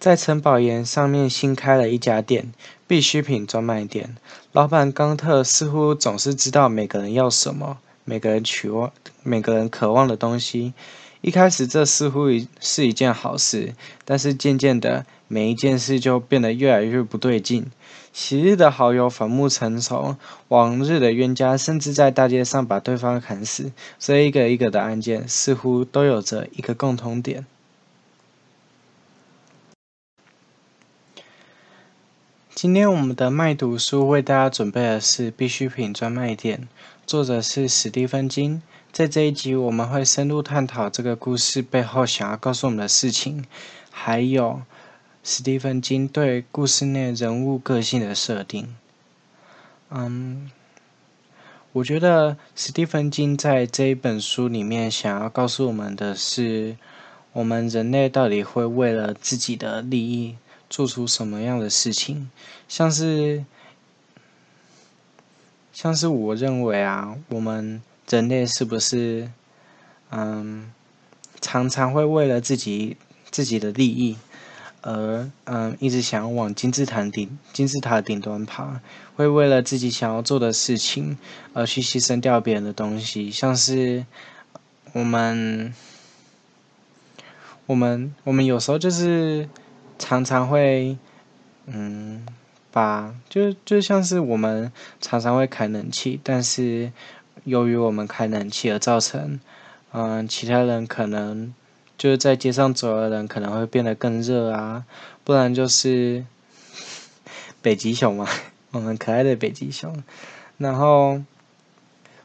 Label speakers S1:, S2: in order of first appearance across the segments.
S1: 在城堡岩上面新开了一家店，必需品专卖店。老板冈特似乎总是知道每个人要什么，每个人渴望，每个人渴望的东西。一开始这似乎是一件好事，但是渐渐的，每一件事就变得越来越不对劲。昔日的好友反目成仇，往日的冤家甚至在大街上把对方砍死。这一个一个的案件似乎都有着一个共同点。今天我们的麦读书为大家准备的是必需品专卖店，作者是史蒂芬金。在这一集我们会深入探讨这个故事背后想要告诉我们的事情，还有史蒂芬金对故事内人物个性的设定。嗯，我觉得史蒂芬金在这一本书里面想要告诉我们的是，我们人类到底会为了自己的利益。做出什么样的事情，像是，像是我认为啊，我们人类是不是，嗯，常常会为了自己自己的利益，而嗯一直想要往金字塔顶金字塔顶端爬，会为了自己想要做的事情而去牺牲掉别人的东西，像是我们，我们我们有时候就是。常常会，嗯，把就就像是我们常常会开冷气，但是由于我们开冷气而造成，嗯，其他人可能就是在街上走的人可能会变得更热啊，不然就是北极熊嘛，我们可爱的北极熊，然后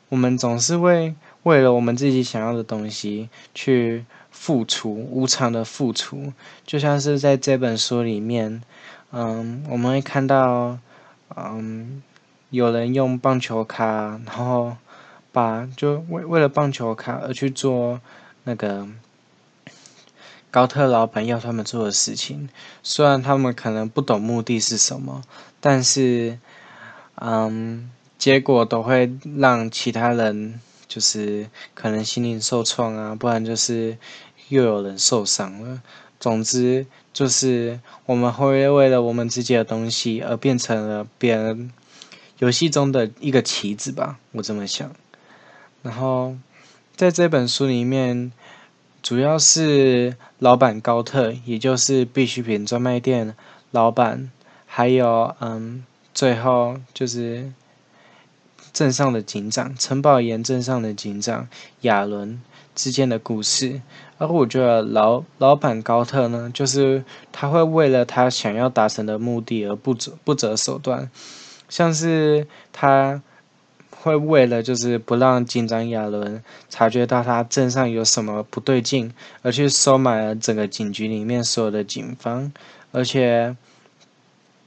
S1: 我们总是会为了我们自己想要的东西去。付出无偿的付出，就像是在这本书里面，嗯，我们会看到，嗯，有人用棒球卡，然后把就为为了棒球卡而去做那个高特老板要他们做的事情，虽然他们可能不懂目的是什么，但是，嗯，结果都会让其他人就是可能心灵受创啊，不然就是。又有人受伤了。总之，就是我们会为了我们自己的东西而变成了别人游戏中的一个棋子吧，我这么想。然后，在这本书里面，主要是老板高特，也就是必需品专卖店老板，还有嗯，最后就是镇上的警长，城堡岩镇上的警长亚伦之间的故事。而我觉得老老板高特呢，就是他会为了他想要达成的目的而不择不择手段，像是他会为了就是不让警长亚伦察觉到他镇上有什么不对劲，而去收买了整个警局里面所有的警方，而且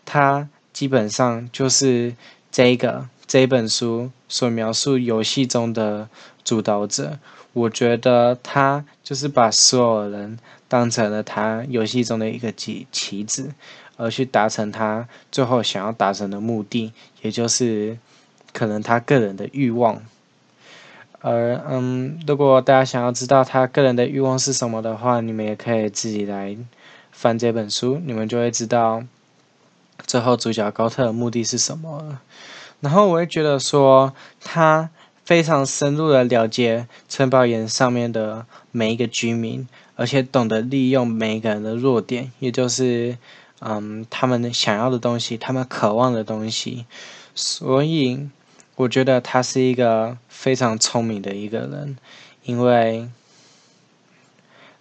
S1: 他基本上就是这个这本书所描述游戏中的主导者。我觉得他就是把所有人当成了他游戏中的一个棋棋子，而去达成他最后想要达成的目的，也就是可能他个人的欲望。而嗯，如果大家想要知道他个人的欲望是什么的话，你们也可以自己来翻这本书，你们就会知道最后主角高特的目的是什么了。然后我会觉得说他。非常深入的了解城堡岩上面的每一个居民，而且懂得利用每一个人的弱点，也就是，嗯，他们想要的东西，他们渴望的东西。所以，我觉得他是一个非常聪明的一个人，因为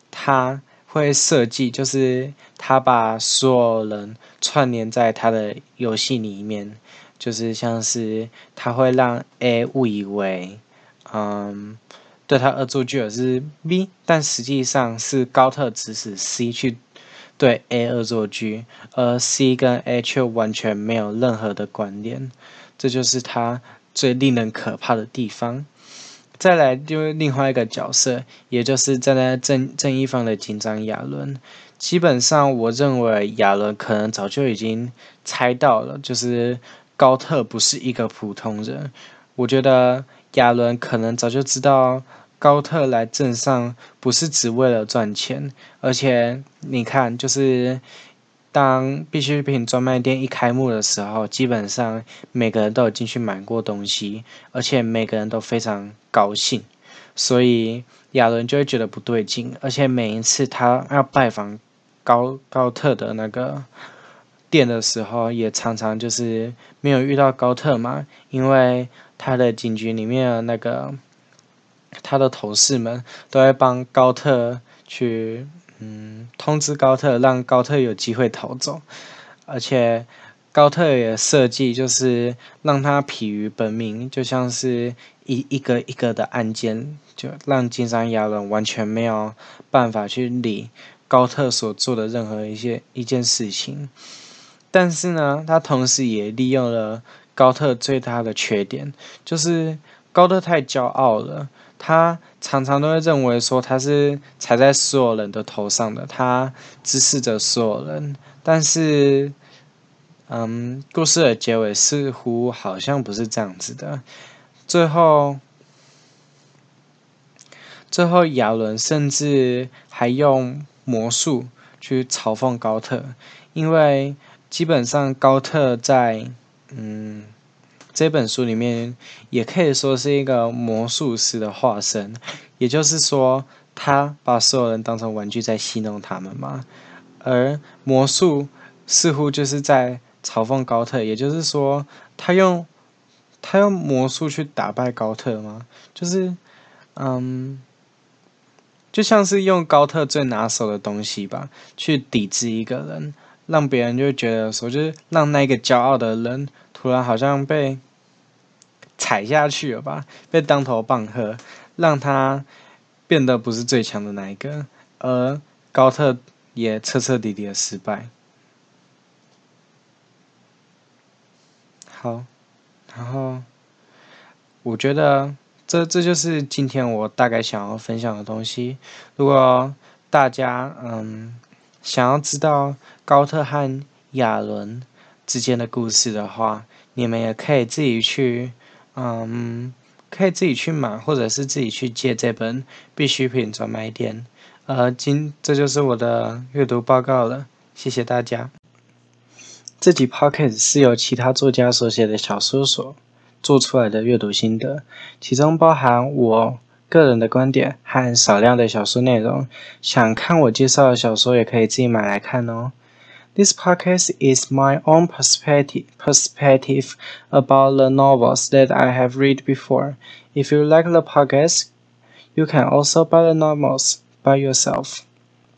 S1: 他会设计，就是他把所有人串联在他的游戏里面。就是像是他会让 A 误以为，嗯，对他恶作剧的是 B，但实际上是高特指使 C 去对 A 恶作剧，而 C 跟 A 却完全没有任何的关联，这就是他最令人可怕的地方。再来就是另外一个角色，也就是站在正正义方的警长亚伦。基本上，我认为亚伦可能早就已经猜到了，就是。高特不是一个普通人，我觉得亚伦可能早就知道高特来镇上不是只为了赚钱，而且你看，就是当必需品专卖店一开幕的时候，基本上每个人都有进去买过东西，而且每个人都非常高兴，所以亚伦就会觉得不对劲。而且每一次他要拜访高高特的那个店的时候，也常常就是没有遇到高特嘛，因为他的警局里面的那个他的同事们都会帮高特去。嗯，通知高特，让高特有机会逃走，而且高特也设计就是让他疲于奔命，就像是一一个一个的案件，就让金山亚伦完全没有办法去理高特所做的任何一些一件事情。但是呢，他同时也利用了高特最大的缺点，就是高特太骄傲了。他常常都会认为说他是踩在所有人的头上的，他支持着所有人。但是，嗯，故事的结尾似乎好像不是这样子的。最后，最后亚伦甚至还用魔术去嘲讽高特，因为基本上高特在，嗯。这本书里面也可以说是一个魔术师的化身，也就是说，他把所有人当成玩具在戏弄他们嘛。而魔术似乎就是在嘲讽高特，也就是说，他用他用魔术去打败高特吗？就是，嗯，就像是用高特最拿手的东西吧，去抵制一个人，让别人就觉得说，就是让那个骄傲的人突然好像被。踩下去了吧，被当头棒喝，让他变得不是最强的那一个，而高特也彻彻底底的失败。好，然后我觉得这这就是今天我大概想要分享的东西。如果大家嗯想要知道高特和亚伦之间的故事的话，你们也可以自己去。嗯，可以自己去买，或者是自己去借这本必需品专卖店。呃，今这就是我的阅读报告了，谢谢大家。这集 podcast 是由其他作家所写的小说所做出来的阅读心得，其中包含我个人的观点和少量的小说内容。想看我介绍的小说，也可以自己买来看哦。This podcast is my own perspective, perspective about the novels that I have read before. If you like the podcast, you can also buy the novels by yourself.